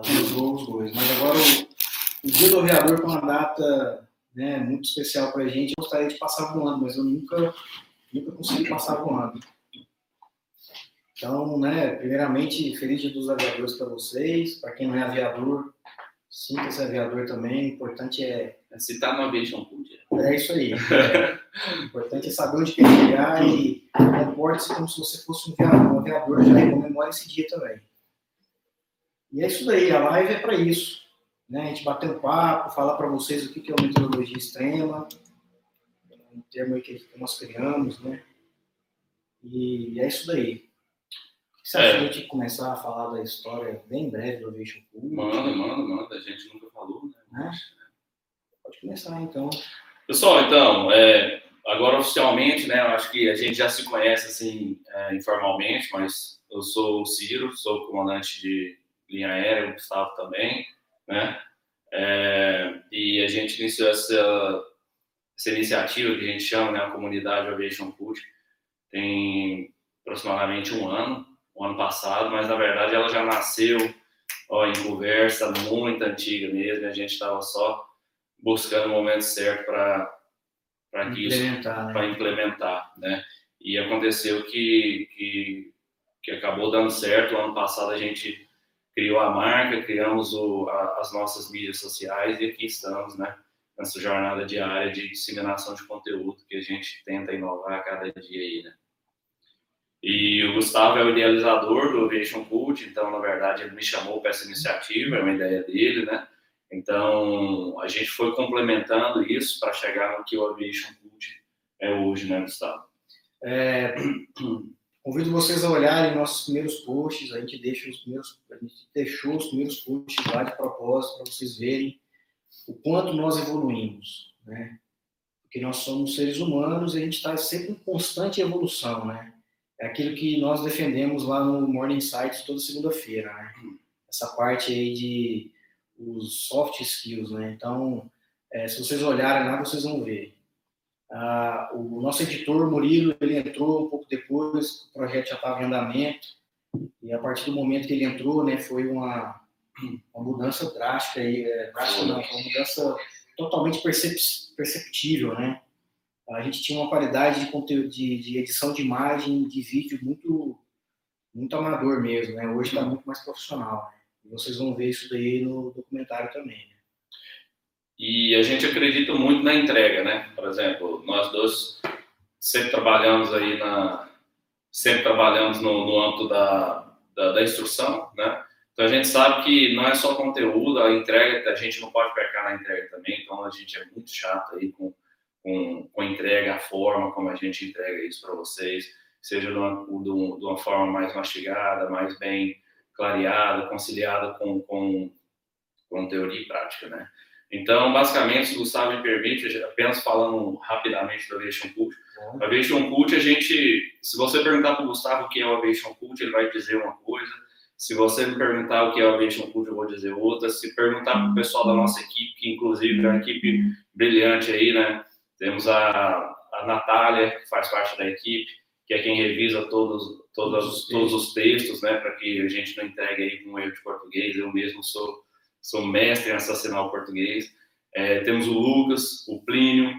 Os dois. Mas agora o, o dia do aviador com uma data né, muito especial para a gente, eu gostaria de passar voando, mas eu nunca, nunca consegui passar voando. Então, né, primeiramente, feliz dia dos aviadores para vocês. Para quem não é aviador, sinta-se aviador também. O importante é. Se está no Aviation Code. É isso aí. o importante é saber onde quer chegar e comporte-se como se você fosse um aviador, um aviador já e comemore esse dia também. E é isso daí, a live é para isso. Né? A gente bater um papo, falar para vocês o que é uma meteorologia extrema, um termo aí que nós criamos, né? E é isso daí. Você acha é. a gente começar a falar da história bem breve do Aviation Pool? Manda, manda, manda. A gente nunca falou, né? né? Pode começar, então. Pessoal, então, é, agora oficialmente, né? Eu acho que a gente já se conhece, assim, é, informalmente, mas eu sou o Ciro, sou comandante de linha aérea, o Gustavo também, né? É, e a gente iniciou essa, essa iniciativa que a gente chama, né? A comunidade Aviation Cult, tem aproximadamente um ano o ano passado, mas na verdade ela já nasceu ó, em conversa muito antiga mesmo, a gente estava só buscando o momento certo para para que isso para né? implementar, né? E aconteceu que, que que acabou dando certo. O ano passado a gente criou a marca, criamos o, a, as nossas mídias sociais e aqui estamos, né? Nessa jornada diária de disseminação de conteúdo que a gente tenta inovar a cada dia aí, né? E o Gustavo é o idealizador do Aviation Cult, então, na verdade, ele me chamou para essa iniciativa, é uma ideia dele, né? Então, a gente foi complementando isso para chegar no que o Aviation Cult é hoje, né, Gustavo? É, convido vocês a olharem nossos primeiros posts, a gente, deixa os primeiros, a gente deixou os primeiros posts lá de propósito para vocês verem o quanto nós evoluímos, né? Porque nós somos seres humanos e a gente está sempre em constante evolução, né? é aquilo que nós defendemos lá no Morning Sites toda segunda-feira, né? Essa parte aí de os soft skills, né? Então, é, se vocês olharem lá, vocês vão ver. Ah, o nosso editor, Murilo, ele entrou um pouco depois, o projeto já estava em andamento, e a partir do momento que ele entrou, né, foi uma, uma mudança drástica, aí, é, drástica não, uma mudança totalmente percep perceptível, né? a gente tinha uma qualidade de conteúdo, de, de edição de imagem, de vídeo muito, muito amador mesmo, né? Hoje está muito mais profissional. Né? E vocês vão ver isso daí no documentário também. Né? E a gente acredita muito na entrega, né? Por exemplo, nós dois sempre trabalhamos aí na, sempre trabalhamos no, no âmbito da, da, da, instrução, né? Então a gente sabe que não é só conteúdo, a entrega, a gente não pode pecar na entrega também, então a gente é muito chato aí com com, com a entrega, a forma como a gente entrega isso para vocês, seja de uma, de uma, forma mais mastigada, mais bem clareada, conciliada com, com, com teoria e prática, né? Então, basicamente, se o Gustavo me permite, apenas falando rapidamente do Aviation Cult, o Aviation Cult, a gente, se você perguntar para o Gustavo o que é o Aviation Cult, ele vai dizer uma coisa, se você me perguntar o que é o Aviation Cult, eu vou dizer outra, se perguntar para o pessoal da nossa equipe, que inclusive é uma equipe brilhante aí, né, temos a, a Natália, que faz parte da equipe, que é quem revisa todos, todos, todos os textos, né, para que a gente não entregue aí com erro de português. Eu mesmo sou, sou mestre em assassinar o português. É, temos o Lucas, o Plínio,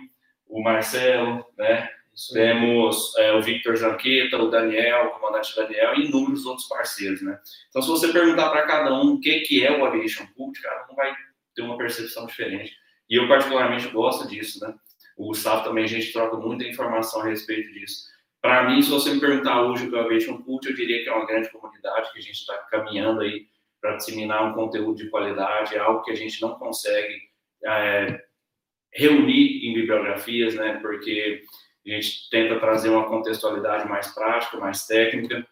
o Marcelo, né? Temos é, o Victor Zanqueta, o Daniel, o comandante Daniel e inúmeros outros parceiros, né? Então, se você perguntar para cada um o que, que é o Aviation Cult, cara, não vai ter uma percepção diferente. E eu, particularmente, gosto disso, né? O Gustavo também, a gente troca muita informação a respeito disso. Para mim, se você me perguntar hoje o que é o Aviation Cult, eu diria que é uma grande comunidade que a gente está caminhando aí para disseminar um conteúdo de qualidade, é algo que a gente não consegue é, reunir em bibliografias, né? Porque a gente tenta trazer uma contextualidade mais prática, mais técnica,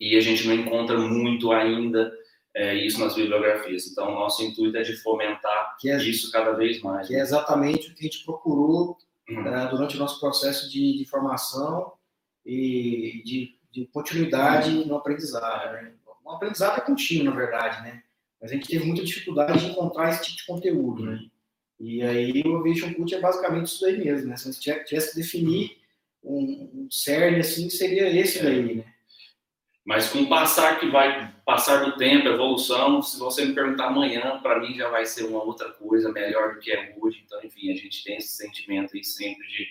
e a gente não encontra muito ainda é, isso nas bibliografias. Então, o nosso intuito é de fomentar é, isso cada vez mais. Que é exatamente o que a gente procurou uhum. uh, durante o nosso processo de, de formação e de, de continuidade uhum. no aprendizado. Né? O aprendizado é contínuo, na verdade, né? Mas a gente teve muita dificuldade de encontrar esse tipo de conteúdo, né? E aí o Vision Cult é basicamente isso daí mesmo, né? Se você tivesse que definir um, um CERN, assim, seria esse daí, né? Mas com o passar que vai passar do tempo, evolução, se você me perguntar amanhã, para mim já vai ser uma outra coisa melhor do que é hoje. Então, enfim, a gente tem esse sentimento aí sempre de,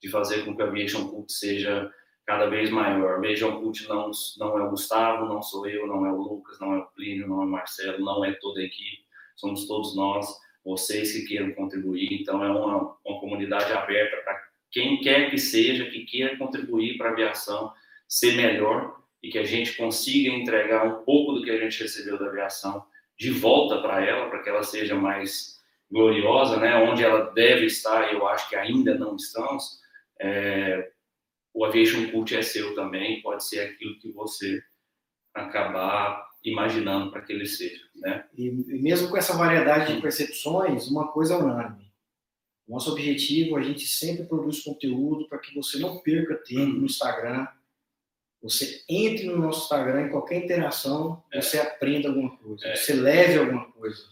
de fazer com que a Aviation Cult seja cada vez maior. Aviation Cult não, não é o Gustavo, não sou eu, não é o Lucas, não é o Plínio, não é o Marcelo, não é toda a equipe, somos todos nós, vocês que queiram contribuir. Então, é uma, uma comunidade aberta para quem quer que seja, que queira contribuir para a aviação ser melhor e que a gente consiga entregar um pouco do que a gente recebeu da aviação de volta para ela, para que ela seja mais gloriosa, né? Onde ela deve estar, eu acho que ainda não estamos. É, o Aviation Cult é seu também, pode ser aquilo que você acabar imaginando para que ele seja, né? E, e mesmo com essa variedade de percepções, uma coisa é unânime. Nosso objetivo, a gente sempre produz conteúdo para que você não perca tempo no Instagram, você entre no nosso Instagram, em qualquer interação, é. você aprenda alguma coisa, é. você leve alguma coisa.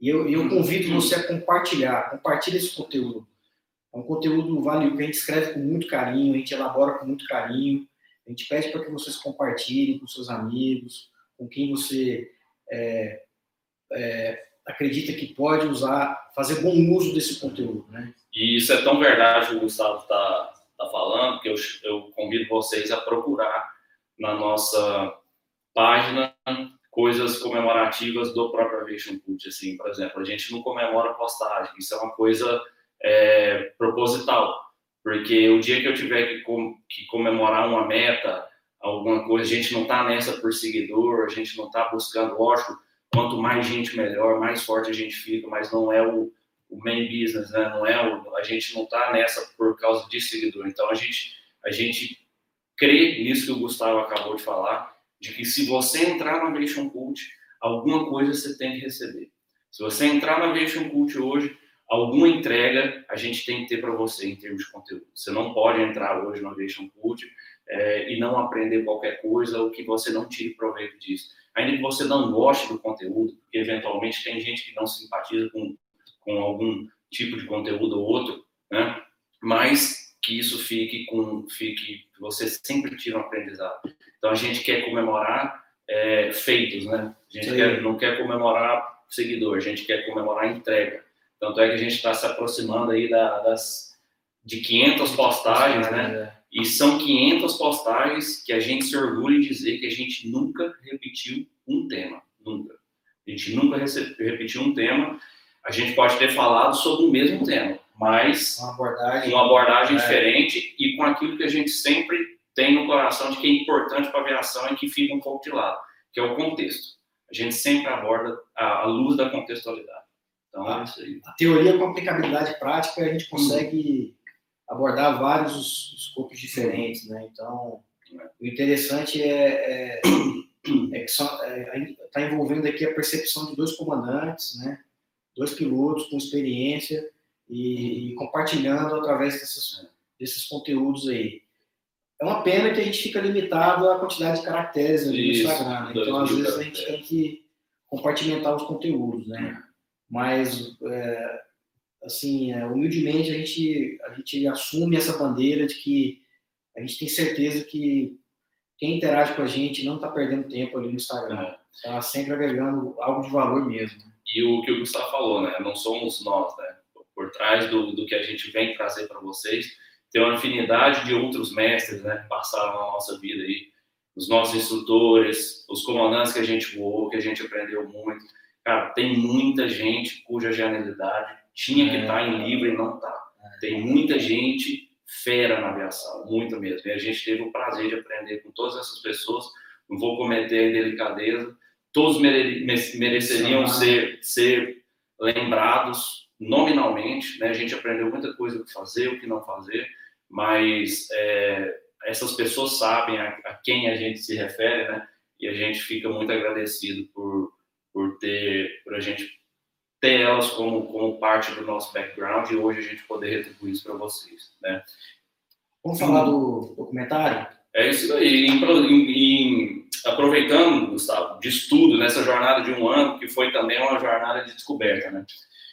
E eu, eu convido você a compartilhar, compartilhe esse conteúdo. É um conteúdo valioso que a gente escreve com muito carinho, a gente elabora com muito carinho. A gente pede para que vocês compartilhem com seus amigos, com quem você é, é, acredita que pode usar, fazer bom uso desse conteúdo, né? E isso é tão verdade que o Gustavo está está falando, que eu, eu convido vocês a procurar na nossa página coisas comemorativas do próprio Aviation Cult. Assim, por exemplo, a gente não comemora postagem, isso é uma coisa é, proposital, porque o dia que eu tiver que, com, que comemorar uma meta, alguma coisa, a gente não está nessa por seguidor, a gente não está buscando, lógico, quanto mais gente melhor, mais forte a gente fica, mas não é o, o main business, né? Não é o, a gente não está nessa por causa de seguidor. Então a gente a gente crê nisso que o Gustavo acabou de falar, de que se você entrar na Aviation Cult, alguma coisa você tem que receber. Se você entrar na Aviation Cult hoje, alguma entrega a gente tem que ter para você em termos de conteúdo. Você não pode entrar hoje na Aviation Cult é, e não aprender qualquer coisa ou que você não tire proveito disso. Ainda que você não goste do conteúdo, porque eventualmente tem gente que não simpatiza com com algum tipo de conteúdo ou outro, né? Mas que isso fique com, fique, você sempre tira um aprendizado. Então a gente quer comemorar é, feitos, né? A gente quer, não quer comemorar seguidor, a gente quer comemorar entrega. Tanto é que a gente está se aproximando aí da, das de 500 postagens, né? E são 500 postagens que a gente se orgulha de dizer que a gente nunca repetiu um tema, nunca. A gente nunca repetiu um tema a gente pode ter falado sobre o mesmo tema, mas uma abordagem, uma abordagem é. diferente e com aquilo que a gente sempre tem no coração de que é importante para a aviação e que fica um pouco de lado, que é o contexto. A gente sempre aborda a, a luz da contextualidade. Então, a, é. A teoria com aplicabilidade prática, a gente consegue hum. abordar vários escopos diferentes, né? Então, o interessante é, é, é que está é, envolvendo aqui a percepção de dois comandantes, né? dois pilotos com experiência e, e compartilhando através desses, desses conteúdos aí. É uma pena que a gente fica limitado à quantidade de caracteres no Instagram. Né? Então, às vezes, a gente tem que compartimentar os conteúdos, né? Mas, é, assim, é, humildemente, a gente, a gente assume essa bandeira de que a gente tem certeza que quem interage com a gente não está perdendo tempo ali no Instagram. Está sempre agregando algo de valor mesmo. E o que o Gustavo falou, né? Não somos nós, né? Por trás do, do que a gente vem trazer para vocês, tem uma afinidade de outros mestres, né? Que passaram na nossa vida aí. Os nossos instrutores, os comandantes que a gente voou, que a gente aprendeu muito. Cara, tem muita gente cuja genialidade tinha que estar é. tá em livro e não está. É. Tem muita gente fera na aviação, muito mesmo. E a gente teve o prazer de aprender com todas essas pessoas. Não vou cometer a indelicadeza, todos mereceriam ser, ser lembrados nominalmente. Né? A gente aprendeu muita coisa o que fazer, o que não fazer, mas é, essas pessoas sabem a, a, quem a gente se refere, né? E a gente fica muito agradecido por, por ter, por a gente ter elas como, como parte do nosso background e hoje a gente poder retribuir isso para vocês, né? Vamos falar do documentário? É isso aí. Em, em, aproveitando, Gustavo, de estudo nessa jornada de um ano, que foi também uma jornada de descoberta, né?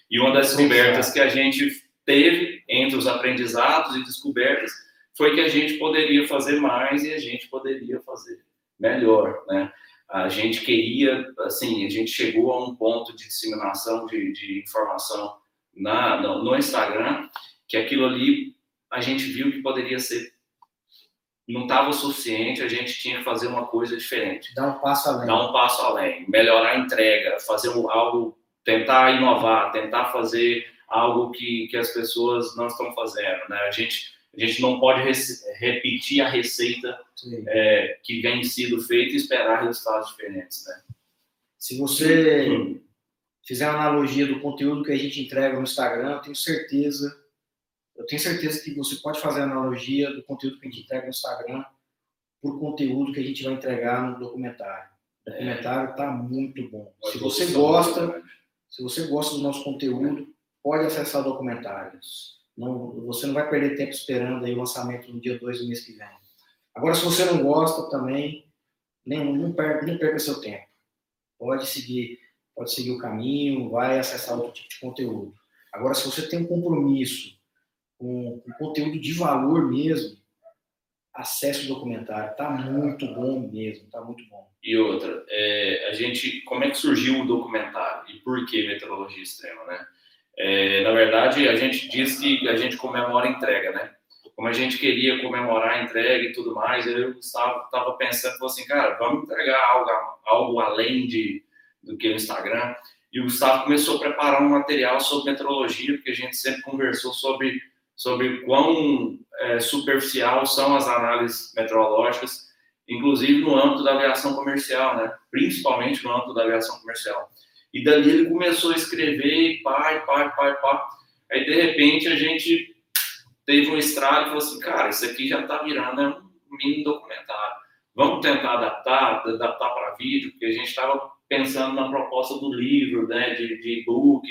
E uma das descobertas que a gente teve entre os aprendizados e descobertas foi que a gente poderia fazer mais e a gente poderia fazer melhor, né? A gente queria, assim, a gente chegou a um ponto de disseminação de, de informação na, no, no Instagram que aquilo ali a gente viu que poderia ser não estava o suficiente, a gente tinha que fazer uma coisa diferente. Dar um passo além. Dar um passo além, melhorar a entrega, fazer algo, tentar inovar, tentar fazer algo que, que as pessoas não estão fazendo, né? A gente a gente não pode repetir a receita é, que vem sido feita e esperar resultados diferentes, né? Se você hum. fizer uma analogia do conteúdo que a gente entrega no Instagram, eu tenho certeza eu tenho certeza que você pode fazer a analogia do conteúdo que a gente entrega no Instagram por conteúdo que a gente vai entregar no documentário. O documentário está muito bom. Se você gosta, se você gosta do nosso conteúdo, pode acessar o documentário. Não, você não vai perder tempo esperando aí o lançamento no dia 2 do mês que vem. Agora, se você não gosta também, nem, não, perca, não perca seu tempo. Pode seguir, pode seguir o caminho, vai acessar outro tipo de conteúdo. Agora, se você tem um compromisso com, conteúdo de valor mesmo, acesse o documentário. Está muito bom mesmo, está muito bom. E outra, é, a gente, como é que surgiu o documentário e por que meteorologia extrema, né? É, na verdade, a gente diz que a gente comemora a entrega, né? Como a gente queria comemorar a entrega e tudo mais, eu estava, estava pensando, assim, cara, vamos entregar algo, algo além de, do que o Instagram. E o Gustavo começou a preparar um material sobre meteorologia, porque a gente sempre conversou sobre sobre quão é, superficial são as análises meteorológicas, inclusive no âmbito da aviação comercial, né? principalmente no âmbito da aviação comercial. E dali ele começou a escrever, pai, pai, pai, pai. Aí, de repente, a gente teve um estrado e falou assim, cara, isso aqui já está virando um mini documentário. Vamos tentar adaptar, adaptar para vídeo, porque a gente estava pensando na proposta do livro, né, de, de e-book,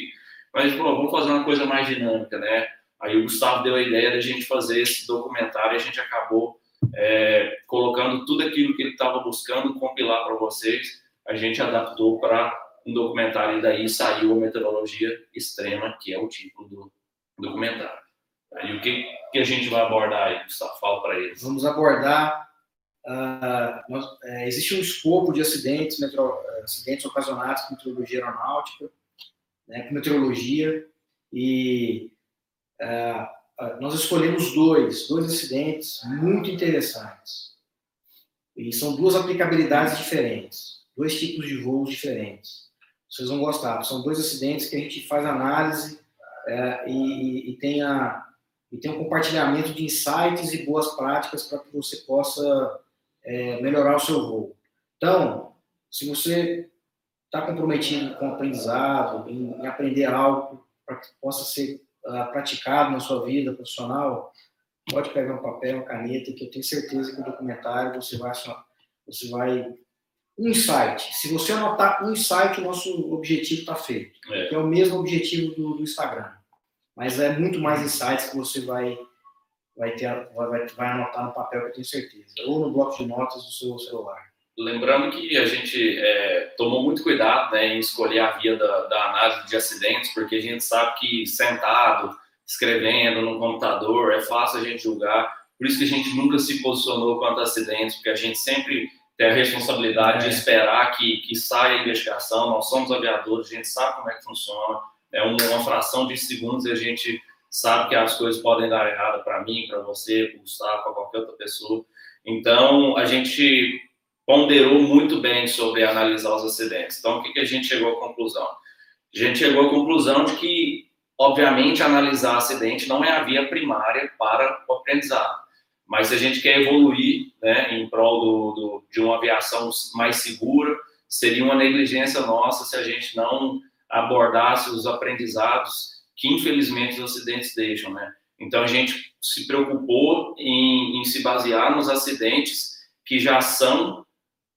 mas, pô, vamos fazer uma coisa mais dinâmica, né? Aí o Gustavo deu a ideia da gente fazer esse documentário e a gente acabou é, colocando tudo aquilo que ele estava buscando compilar para vocês. A gente adaptou para um documentário e daí saiu a Meteorologia Extrema, que é o título do documentário. Aí o que, que a gente vai abordar aí, Gustavo? Fala para eles. Vamos abordar. Uh, nós, é, existe um escopo de acidentes, metro, acidentes ocasionados com meteorologia aeronáutica, né, meteorologia, e é, nós escolhemos dois, dois acidentes muito interessantes. E são duas aplicabilidades diferentes, dois tipos de voos diferentes. Vocês vão gostar. São dois acidentes que a gente faz análise é, e, e, tem a, e tem um compartilhamento de insights e boas práticas para que você possa é, melhorar o seu voo. Então, se você está comprometido com o aprendizado, em, em aprender algo para que possa ser uh, praticado na sua vida profissional, pode pegar um papel, uma caneta, que eu tenho certeza que o documentário você vai, você vai insight. Se você anotar um insight, o nosso objetivo está feito. É. Que é o mesmo objetivo do, do, Instagram. Mas é muito mais insights que você vai vai ter vai, vai anotar no papel, que eu tenho certeza, ou no bloco de notas do seu celular. Lembrando que a gente é, tomou muito cuidado né, em escolher a via da, da, análise de acidentes, porque a gente sabe que sentado, escrevendo no computador, é fácil a gente julgar. Por isso que a gente nunca se posicionou quanto a acidentes, porque a gente sempre tem a responsabilidade é. de esperar que, que saia a investigação. Nós somos aviadores, a gente sabe como é que funciona. É uma fração de segundos e a gente sabe que as coisas podem dar errado para mim, para você, para o Gustavo, para qualquer outra pessoa. Então, a gente ponderou muito bem sobre analisar os acidentes. Então, o que, que a gente chegou à conclusão? A gente chegou à conclusão de que, obviamente, analisar acidente não é a via primária para o aprendizado. Mas se a gente quer evoluir né, em prol do, do, de uma aviação mais segura, seria uma negligência nossa se a gente não abordasse os aprendizados que, infelizmente, os acidentes deixam. Né? Então, a gente se preocupou em, em se basear nos acidentes que já são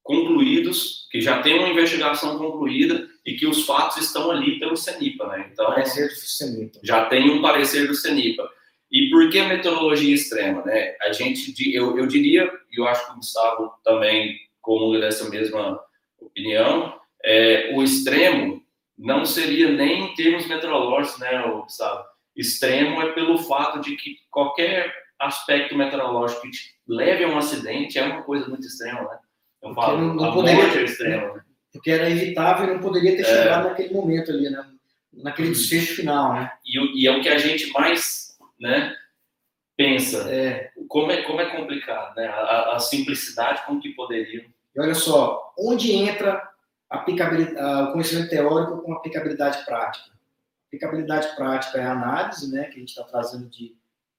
concluídos, que já tem uma investigação concluída e que os fatos estão ali pelo CENIPA, né? Então, parecer do CENIPA. já tem um parecer do CENIPA. E por que metodologia extrema, né? A gente, eu, eu diria, e eu acho que o Gustavo também comunga dessa mesma opinião, é, o extremo não seria nem em termos meteorológicos, né, Gustavo? Extremo é pelo fato de que qualquer aspecto meteorológico que leve a um acidente é uma coisa muito extrema, né? Eu falo, não, não poderia, extremo, né? Porque era evitável e não poderia ter é. chegado naquele momento ali, né? naquele desfecho final, né? E, e, é o que a gente mais, né, pensa. É. Como é como é complicado, né? A, a simplicidade com que poderia. E olha só, onde entra aplicabilidade, o conhecimento teórico com aplicabilidade prática? Aplicabilidade prática é a análise, né, que a gente está trazendo de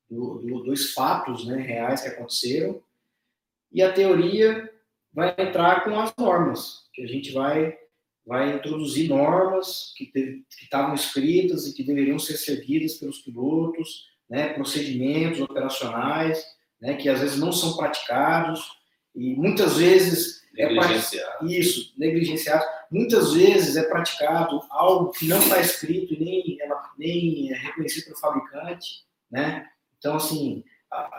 do, do, dos fatos, né, reais que aconteceram. E a teoria vai entrar com as normas, que a gente vai vai introduzir normas que estavam escritas e que deveriam ser seguidas pelos pilotos, né, procedimentos operacionais, né, que às vezes não são praticados e muitas vezes é negligenciado. É, isso, negligenciado. Muitas vezes é praticado algo que não está escrito e nem, nem é reconhecido pelo fabricante, né? Então, assim,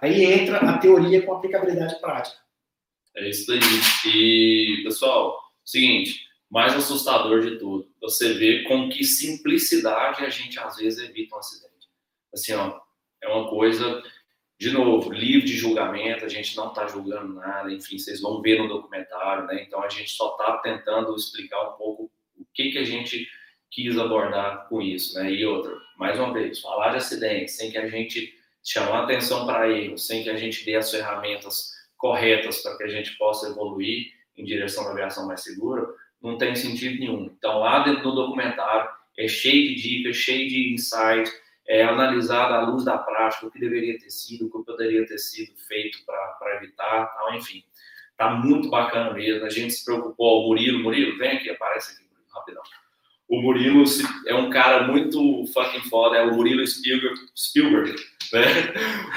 aí entra a teoria com aplicabilidade prática. É isso aí. E, pessoal, seguinte, mais assustador de tudo, você vê com que simplicidade a gente às vezes evita um acidente. Assim, ó, é uma coisa, de novo, livre de julgamento, a gente não está julgando nada, enfim, vocês vão ver no documentário, né? Então a gente só está tentando explicar um pouco o que que a gente quis abordar com isso, né? E outra, mais uma vez, falar de acidente sem que a gente chamar atenção para erros, sem que a gente dê as ferramentas corretas para que a gente possa evoluir em direção à aviação mais segura, não tem sentido nenhum. Então, lá dentro do documentário, é cheio de dicas, cheio de insights, é analisado à luz da prática o que deveria ter sido, o que poderia ter sido feito para evitar, tal, enfim. Tá muito bacana mesmo. A gente se preocupou. O Murilo, Murilo, vem aqui, aparece aqui rapidão. O Murilo é um cara muito fucking foda, é o Murilo Spielberg, Spielberg né?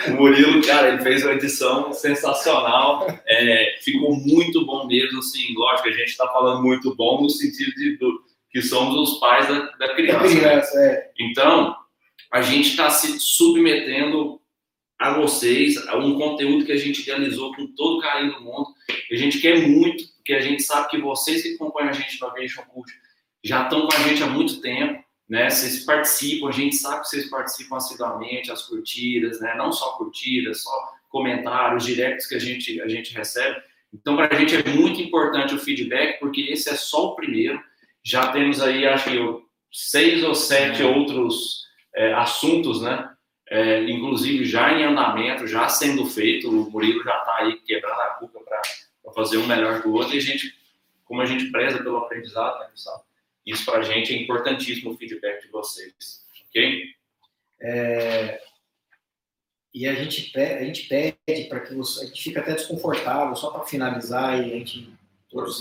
O Murilo, cara, ele fez uma edição sensacional, é, ficou muito bom mesmo, assim, lógico, a gente está falando muito bom no sentido de do, que somos os pais da, da criança. Da criança né? é. Então, a gente está se submetendo a vocês, a um conteúdo que a gente idealizou com todo o carinho do mundo, a gente quer muito, porque a gente sabe que vocês que acompanham a gente no Aviation Cult já estão com a gente há muito tempo, né? Vocês participam, a gente sabe que vocês participam assiduamente, as curtidas, né? Não só curtidas, só comentários, directs que a gente, a gente recebe. Então, para a gente é muito importante o feedback, porque esse é só o primeiro. Já temos aí, acho que seis ou sete uhum. outros é, assuntos, né? É, inclusive já em andamento, já sendo feito. O Murilo já está aí quebrando a cuca para fazer um melhor que o outro. E a gente, como a gente preza pelo aprendizado, né, pessoal? Isso para a gente é importantíssimo o feedback de vocês, ok? É, e a gente, a gente pede para que você. A gente fica até desconfortável, só para finalizar e a gente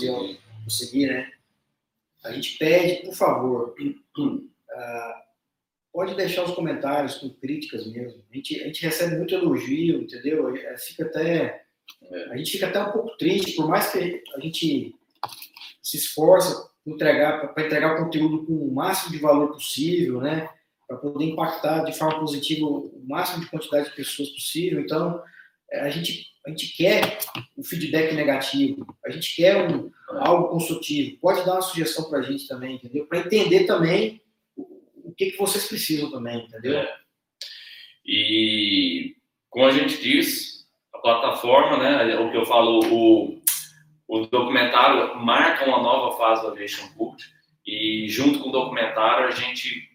iam conseguir, né? A gente pede, por favor, uh, pode deixar os comentários com críticas mesmo. A gente, a gente recebe muito elogio, entendeu? Fica até, a gente fica até um pouco triste, por mais que a gente se esforça entregar para entregar o conteúdo com o máximo de valor possível, né? Para poder impactar de forma positiva o máximo de quantidade de pessoas possível. Então, é, a gente a gente quer o feedback negativo, a gente quer um, algo construtivo. Pode dar uma sugestão para a gente também, entendeu? Para entender também que, que vocês precisam também, entendeu? É. E como a gente diz, a plataforma, né? O que eu falo, o o documentário marca uma nova fase do Aviation Cult e junto com o documentário a gente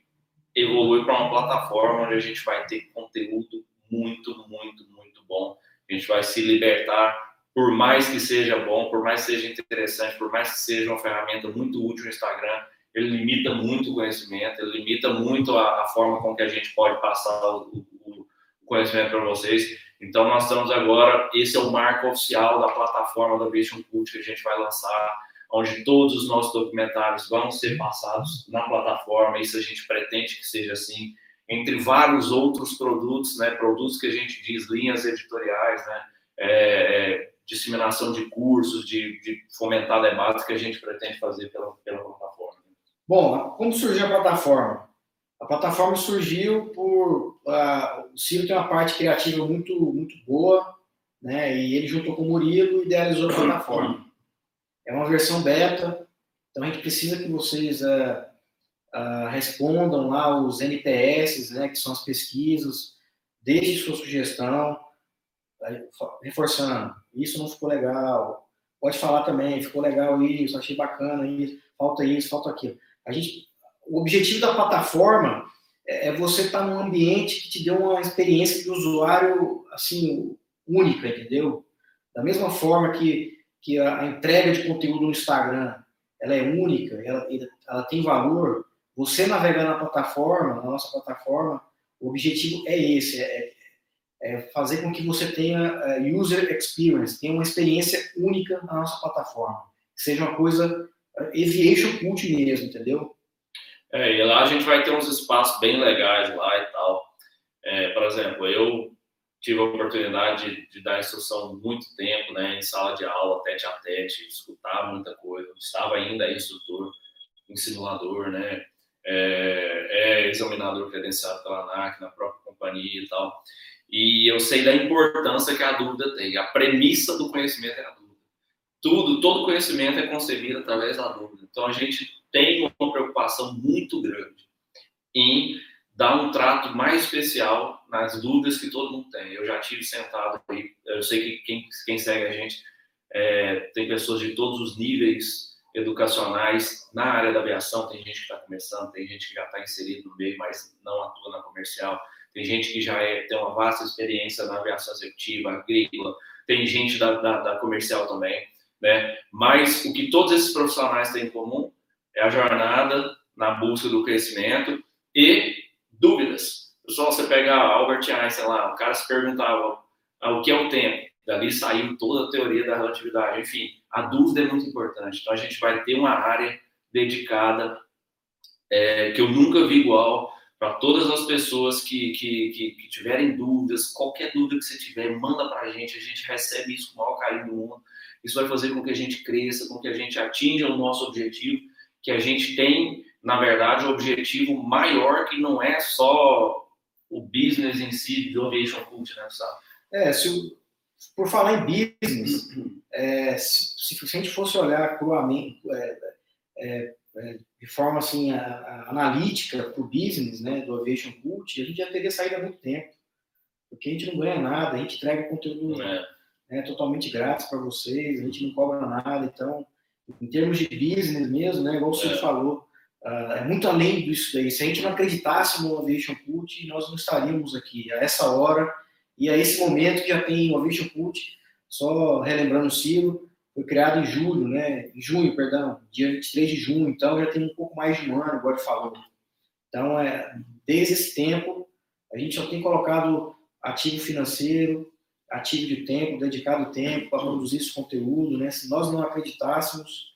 evolui para uma plataforma onde a gente vai ter conteúdo muito, muito, muito bom. A gente vai se libertar, por mais que seja bom, por mais que seja interessante, por mais que seja uma ferramenta muito útil no Instagram, ele limita muito o conhecimento, ele limita muito a, a forma com que a gente pode passar o, o conhecimento para vocês. Então, nós estamos agora, esse é o marco oficial da plataforma da Vision Cult que a gente vai lançar, onde todos os nossos documentários vão ser passados na plataforma, isso a gente pretende que seja assim, entre vários outros produtos, né, produtos que a gente diz, linhas editoriais, né, é, é, disseminação de cursos, de, de, fomentar debates que a gente pretende fazer pela, pela plataforma. Bom, como surgiu a plataforma? A plataforma surgiu por uh, o Ciro tem uma parte criativa muito muito boa, né? E ele juntou com o Murilo e idealizou a plataforma. É uma versão beta, então a gente precisa que vocês uh, uh, respondam lá os NPS, né? Que são as pesquisas, deixe sua sugestão, reforçando, isso não ficou legal. pode falar também, ficou legal isso, achei bacana isso, falta isso, falta aquilo. A gente, o objetivo da plataforma é, é você estar tá num ambiente que te dê uma experiência de usuário assim única, entendeu? Da mesma forma que, que a entrega de conteúdo no Instagram ela é única, ela, ela tem valor, você navegar na plataforma, na nossa plataforma, o objetivo é esse, é, é fazer com que você tenha é, user experience, tenha uma experiência única na nossa plataforma, seja uma coisa é, aviation cult mesmo, entendeu? É, e lá a gente vai ter uns espaços bem legais lá e tal. É, por exemplo, eu tive a oportunidade de, de, dar instrução muito tempo, né, em sala de aula, tete a tete, escutar muita coisa. Estava ainda instrutor simulador, né, é, é examinador credenciado pela ANAC, na própria companhia e tal. E eu sei da importância que a dúvida tem. A premissa do conhecimento é a dúvida. Tudo, todo conhecimento é concebido através da dúvida. Então a gente tem uma preocupação muito grande em dar um trato mais especial nas dúvidas que todo mundo tem. Eu já tive sentado aí, eu sei que quem, quem segue a gente é, tem pessoas de todos os níveis educacionais na área da aviação. Tem gente que está começando, tem gente que já está inserido no meio, mas não atua na comercial. Tem gente que já é, tem uma vasta experiência na aviação executiva, agrícola. Tem gente da, da, da comercial também, né? Mas o que todos esses profissionais têm em comum é a jornada na busca do crescimento e dúvidas. Pessoal, você pega Albert Einstein lá, o cara se perguntava o que é o tempo. Dali saiu toda a teoria da relatividade. Enfim, a dúvida é muito importante. Então, a gente vai ter uma área dedicada é, que eu nunca vi igual para todas as pessoas que, que, que, que, tiverem dúvidas. Qualquer dúvida que você tiver, manda para a gente. A gente recebe isso com o maior carinho do mundo. Isso vai fazer com que a gente cresça, com que a gente atinja o nosso objetivo, que a gente tem, na verdade, o um objetivo maior que não é só o business em si do Aviation Cult, né, Gustavo? É, se, por falar em business, é, se, se, a gente fosse olhar cruamente, é, é de forma assim, a, a analítica para o business né, do Aviation Cult, a gente já teria saído há muito tempo. Porque a gente não ganha nada, a gente entrega conteúdo é. né, totalmente grátis para vocês, a gente não cobra nada, então, em termos de business mesmo, né, igual o senhor é. falou, uh, é muito além disso daí. Se a gente não acreditasse no Aviation Cult, nós não estaríamos aqui a essa hora e a esse momento que já tem o Aviation Cult, só relembrando o Ciro, foi criado em julho, né? Em junho, perdão, dia 23 de junho, então já tem um pouco mais de um ano, agora falou. Então, é, desde esse tempo, a gente só tem colocado ativo financeiro, ativo de tempo, dedicado tempo para produzir esse conteúdo, né? Se nós não acreditássemos,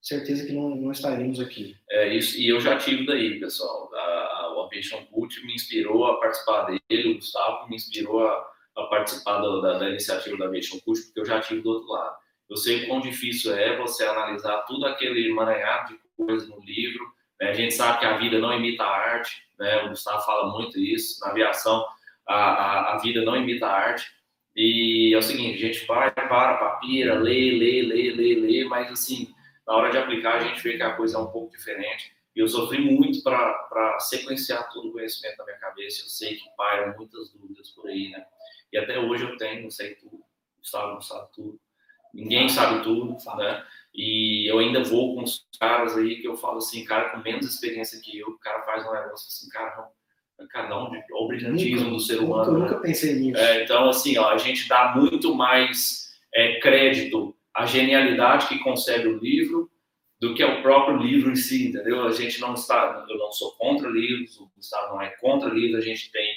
certeza que não, não estaríamos aqui. É isso, e eu já tive daí, pessoal. A, o Aviation Cult me inspirou a participar dele, o Gustavo me inspirou a, a participar do, da, da, iniciativa da Aviation Cult, porque eu já tive do outro lado. Eu sei quão difícil é você analisar tudo aquele emaranhado de coisas no livro. Né? A gente sabe que a vida não imita a arte, né? o Gustavo fala muito isso. Na aviação, a, a, a vida não imita a arte. E é o seguinte, a gente vai, para, papira, lê, lê, lê, lê, lê, mas assim, na hora de aplicar a gente vê que a coisa é um pouco diferente. E eu sofri muito para sequenciar todo o conhecimento na minha cabeça. Eu sei que pairam muitas dúvidas por aí, né? E até hoje eu tenho, não sei tudo. Gustavo não sabe tudo. Ninguém sabe tudo, né? E eu ainda vou com os caras aí que eu falo assim, cara com menos experiência que eu, o cara faz um negócio assim, cara, não, cada um, olha o brilhantismo nunca, do ser humano. Nunca, né? nunca pensei nisso. É, então, assim, ó, a gente dá muito mais é, crédito à genialidade que concebe o livro do que ao próprio livro em si, entendeu? A gente não está, eu não sou contra livros, o Gustavo não é contra livros, a gente tem,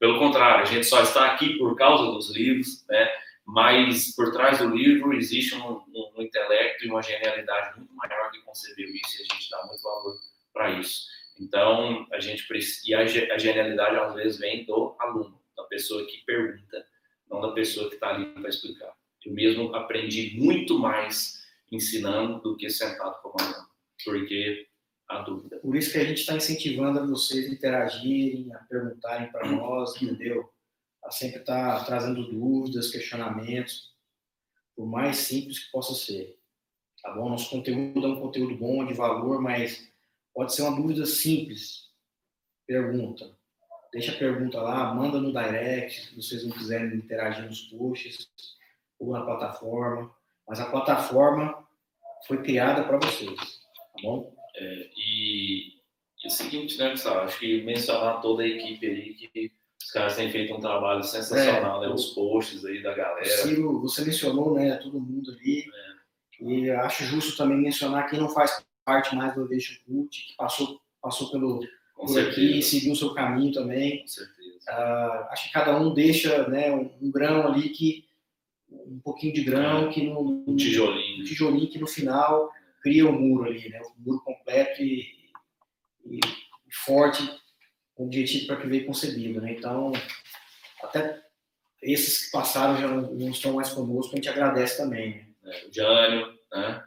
pelo contrário, a gente só está aqui por causa dos livros, né? Mas por trás do livro existe um, um, um, intelecto e uma genialidade muito maior que concebeu isso e a gente dá muito valor para isso. Então, a gente e a, a, genialidade às vezes vem do aluno, da pessoa que pergunta, não da pessoa que está ali para explicar. Eu mesmo aprendi muito mais ensinando do que sentado comandando, porque a dúvida. Por isso que a gente está incentivando a vocês a interagirem, a perguntarem para nós, entendeu? A sempre estar tá trazendo dúvidas, questionamentos, por mais simples que possa ser. Tá bom? Nosso conteúdo é um conteúdo bom, de valor, mas pode ser uma dúvida simples. Pergunta. Deixa a pergunta lá, manda no direct, se vocês não quiserem interagir nos posts ou na plataforma. mas a plataforma foi criada para vocês, tá bom? É, e, e, o seguinte, né, Gustavo? Acho que mencionar toda a equipe aí, que os caras têm feito um trabalho sensacional, é, né? Os posts aí da galera. Ciro, você mencionou, né, todo mundo ali. É. E acho justo também mencionar quem não faz parte mais do Ovation Cult, que passou, passou pelo, Com por certeza. aqui, seguiu o seu caminho também. Com certeza. Uh, acho que cada um deixa né, um, um grão ali que um pouquinho de grão que no um tijolinho, um tijolinho que no final cria o um muro ali, né? O muro completo e, e, forte, objetivo para que veio concebido, né? Então, até esses que passaram já não, não estão mais conosco, a gente agradece também. Né? É, o Jânio, né?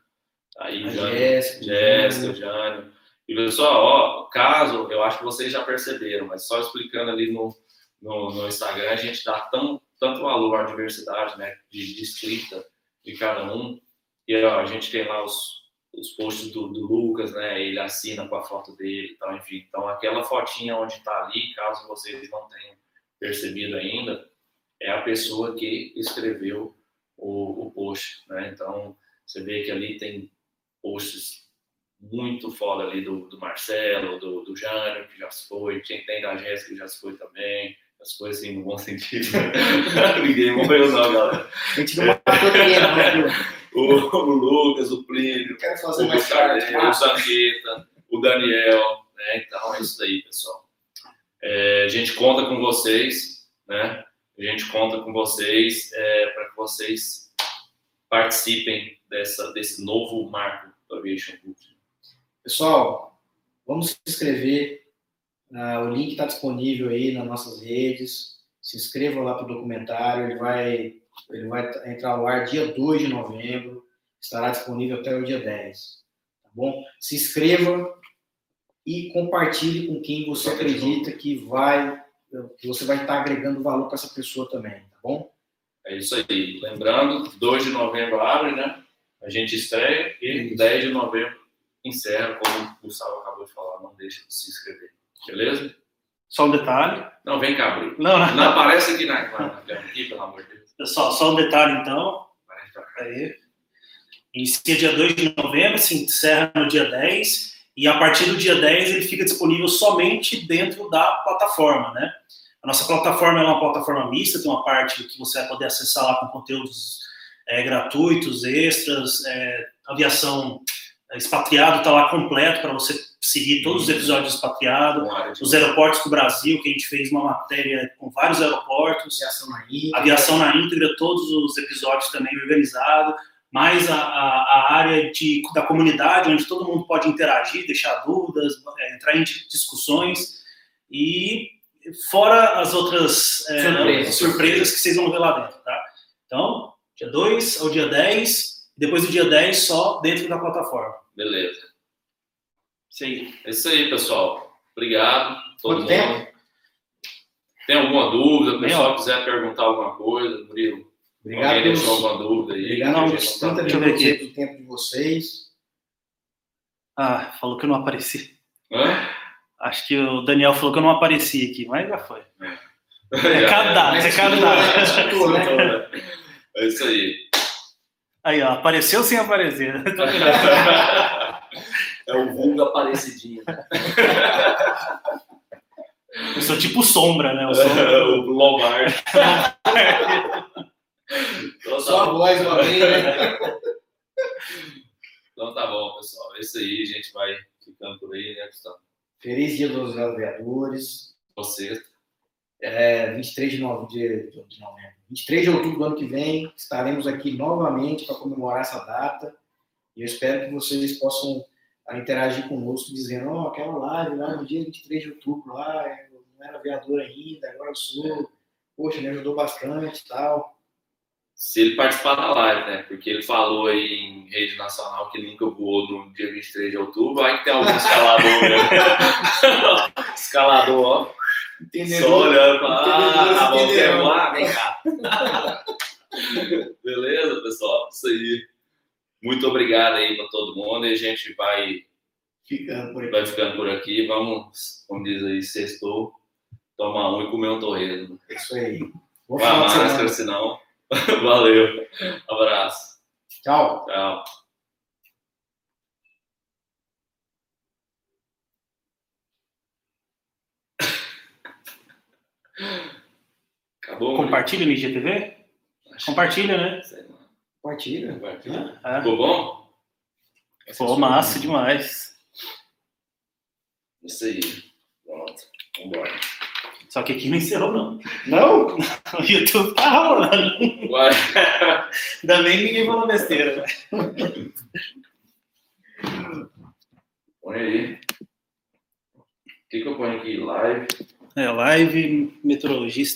Aí, o Jânio, Jéssica, Jéssica, o Jânio. E pessoal, ó, caso, eu acho que vocês já perceberam, mas só explicando ali no, no, no Instagram, a gente dá tão, tanto valor à diversidade, né, de, de escrita de cada um. E ó, a gente tem lá os, os posts do, do, Lucas, né, ele assina com a foto dele, então, enfim. Então, aquela fotinha onde está ali, caso vocês não tenham percebido ainda, é a pessoa que escreveu o, o post, né? Então, você vê que ali tem posts muito foda ali do, do Marcelo, do, do Jânio, que já se foi, quem tem da Jéssica que já se foi também, as coisas assim, no bom sentido. Ninguém morreu, não, galera. A gente não matou ninguém, não. O, o Lucas, o Plínio, o Bucarelli, o Zanqueta, o Daniel, né? Então é isso aí, pessoal. É, a gente conta com vocês, né? A gente conta com vocês é, para que vocês participem dessa, desse novo marco do Aviation Culture. Pessoal, vamos se inscrever Uh, o link está disponível aí nas nossas redes. Se inscrevam lá para o documentário. Ele vai, ele vai entrar ao ar dia 2 de novembro. Estará disponível até o dia 10. Tá bom? Se inscreva e compartilhe com quem você acredita que vai que você vai estar agregando valor para essa pessoa também, tá bom? É isso aí. Lembrando, 2 de novembro abre, né? A gente estreia e isso. 10 de novembro encerra, como o Gustavo acabou de falar. Não deixe de se inscrever. Beleza? Só um detalhe. Não, vem cá, Bruno. Não, não. Não aparece aqui na, câmera, aqui, pelo amor de Deus. Só, só um detalhe, então. Aí. Inicia dia 2 de novembro, se encerra no dia 10, e a partir do dia 10 ele fica disponível somente dentro da plataforma, né? A nossa plataforma é uma plataforma mista, tem uma parte que você vai poder acessar lá com conteúdos é, gratuitos, extras, é, aviação expatriado está lá completo para você seguir todos os episódios expatriado, os aeroportos do Brasil, que a gente fez uma matéria com vários aeroportos, aviação na íntegra, aviação na íntegra todos os episódios também organizado, mais a, a, a, área de, da comunidade, onde todo mundo pode interagir, deixar dúvidas, é, entrar em discussões, e fora as outras é, surpresas. surpresas que vocês vão ver lá dentro, tá? Então, dia 2 ao dia 10, depois do dia 10 só dentro da plataforma. Beleza. Sim. É isso aí, pessoal. Obrigado. Todo Quanto mundo. Tempo? Tem alguma dúvida? O pessoal quiser perguntar alguma coisa, Murilo? Obrigado. Alguém pelos... deixou alguma dúvida aí? Obrigado pelos 30 minutos do tempo de vocês. Ah, falou que eu não apareci. Hã? Acho que o Daniel falou que eu não apareci aqui, mas já foi. É. Recado dado, recado dado. É isso aí. Aí, ó, apareceu sem aparecer. é o vulgo aparecidinho. Eu sou tipo sombra, né? O, sombra. o Lombardi. então, Só a voz uma vez, né? Então tá bom, pessoal. É isso aí, a gente vai ficando por aí, né, Gustavo? Feliz Dia dos Aviadores. Você. É, 23 de novembro, de, de novembro. 23 de outubro do ano que vem, estaremos aqui novamente para comemorar essa data. E eu espero que vocês possam ah, interagir conosco, dizendo: Ó, oh, aquela live lá no dia 23 de outubro, lá, eu não era aviador ainda, agora eu sou. Poxa, me ajudou bastante tal. Se ele participar da live, né? Porque ele falou aí em rede nacional que nunca voou no dia 23 de outubro, que tem algum escalador, né? escalador, ó. Só olhando para ah, tá bom, quer voar? Vem cá. Beleza, pessoal? Isso aí. Muito obrigado aí para todo mundo e a gente vai ficando por aqui. Vai ficando por aqui. Vamos, como diz aí, sextou, tomar um e comer um torresmo. Isso aí. Vou Vai máscara, senão. Valeu. Abraço. Tchau. Tchau. Acabou? Compartilha no IGTV? Compartilha, né? Sei lá. Compartilha. Compartilha. É. Ficou bom? Pô, massa demais. Isso aí. Pronto. Vambora. Só que aqui não encerrou, não. Não? O YouTube tá rolando. Ué. Ainda bem que ninguém falou besteira. Põe aí. O que, que eu ponho aqui? Live. É, live meteorologista.